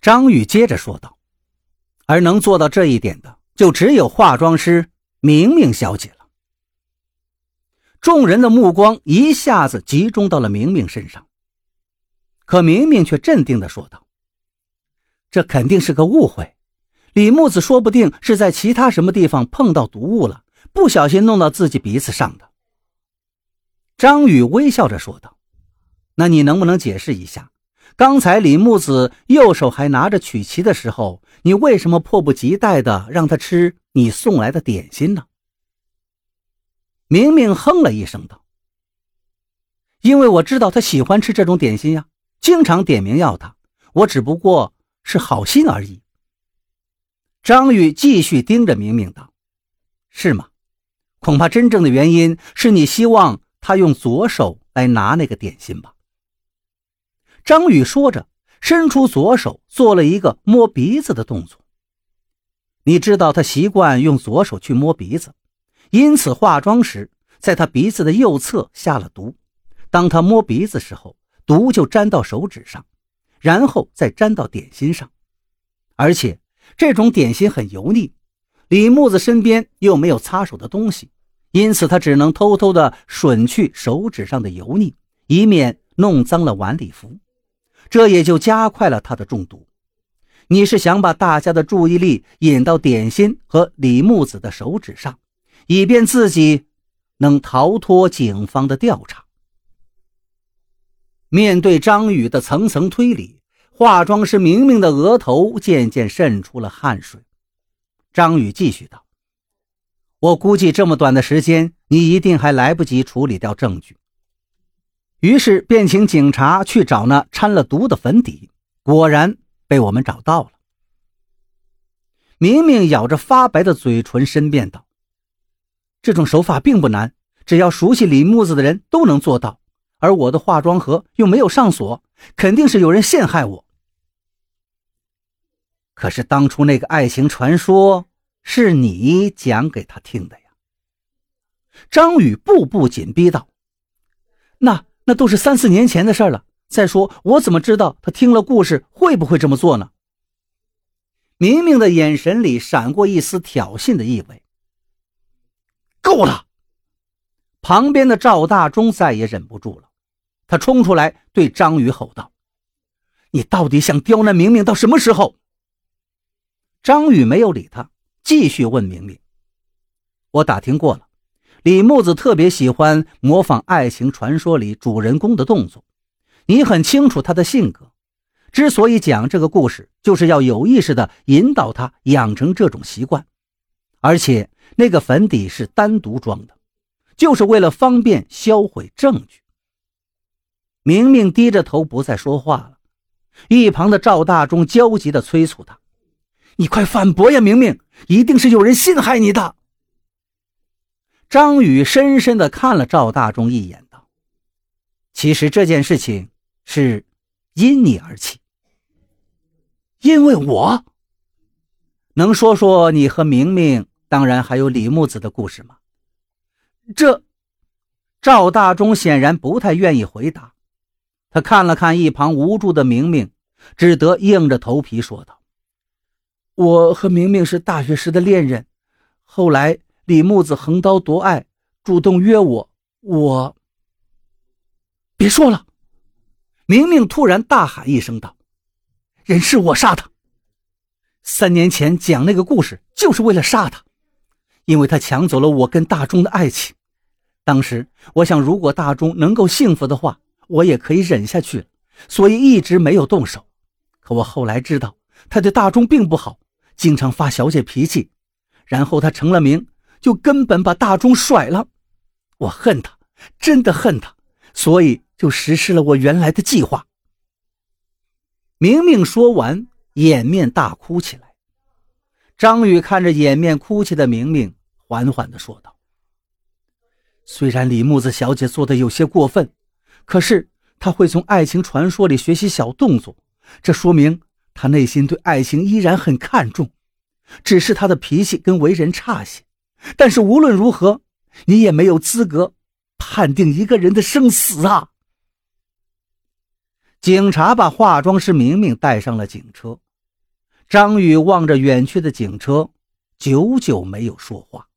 张宇接着说道：“而能做到这一点的，就只有化妆师明明小姐了。”众人的目光一下子集中到了明明身上，可明明却镇定的说道：“这肯定是个误会，李木子说不定是在其他什么地方碰到毒物了，不小心弄到自己鼻子上的。”张宇微笑着说道：“那你能不能解释一下？”刚才李木子右手还拿着曲奇的时候，你为什么迫不及待的让他吃你送来的点心呢？明明哼了一声道：“因为我知道他喜欢吃这种点心呀，经常点名要他，我只不过是好心而已。”张宇继续盯着明明道：“是吗？恐怕真正的原因是你希望他用左手来拿那个点心吧。”张宇说着，伸出左手做了一个摸鼻子的动作。你知道他习惯用左手去摸鼻子，因此化妆时在他鼻子的右侧下了毒。当他摸鼻子时候，毒就沾到手指上，然后再沾到点心上。而且这种点心很油腻，李木子身边又没有擦手的东西，因此他只能偷偷地吮去手指上的油腻，以免弄脏了晚礼服。这也就加快了他的中毒。你是想把大家的注意力引到点心和李木子的手指上，以便自己能逃脱警方的调查。面对张宇的层层推理，化妆师明明的额头渐渐渗出了汗水。张宇继续道：“我估计这么短的时间，你一定还来不及处理掉证据。”于是便请警察去找那掺了毒的粉底，果然被我们找到了。明明咬着发白的嘴唇申辩道：“这种手法并不难，只要熟悉李木子的人都能做到。而我的化妆盒又没有上锁，肯定是有人陷害我。可是当初那个爱情传说是你讲给他听的呀。”张宇步步紧逼道：“那……”那都是三四年前的事了。再说，我怎么知道他听了故事会不会这么做呢？明明的眼神里闪过一丝挑衅的意味。够了！旁边的赵大忠再也忍不住了，他冲出来对张宇吼道：“你到底想刁难明明到什么时候？”张宇没有理他，继续问明明：“我打听过了。”李木子特别喜欢模仿爱情传说里主人公的动作，你很清楚他的性格。之所以讲这个故事，就是要有意识地引导他养成这种习惯。而且那个粉底是单独装的，就是为了方便销毁证据。明明低着头不再说话了，一旁的赵大忠焦急地催促他：“你快反驳呀，明明，一定是有人陷害你的。”张宇深深地看了赵大忠一眼，道：“其实这件事情是因你而起，因为我能说说你和明明，当然还有李木子的故事吗？”这，赵大忠显然不太愿意回答。他看了看一旁无助的明明，只得硬着头皮说道：“我和明明是大学时的恋人，后来……”李木子横刀夺爱，主动约我，我别说了。明明突然大喊一声道：“人是我杀的！三年前讲那个故事就是为了杀他，因为他抢走了我跟大钟的爱情。当时我想，如果大钟能够幸福的话，我也可以忍下去，所以一直没有动手。可我后来知道，他对大钟并不好，经常发小姐脾气，然后他成了名。”就根本把大钟甩了，我恨他，真的恨他，所以就实施了我原来的计划。明明说完，掩面大哭起来。张宇看着掩面哭泣的明明，缓缓地说道：“虽然李木子小姐做的有些过分，可是她会从爱情传说里学习小动作，这说明她内心对爱情依然很看重，只是她的脾气跟为人差些。”但是无论如何，你也没有资格判定一个人的生死啊！警察把化妆师明明带上了警车，张宇望着远去的警车，久久没有说话。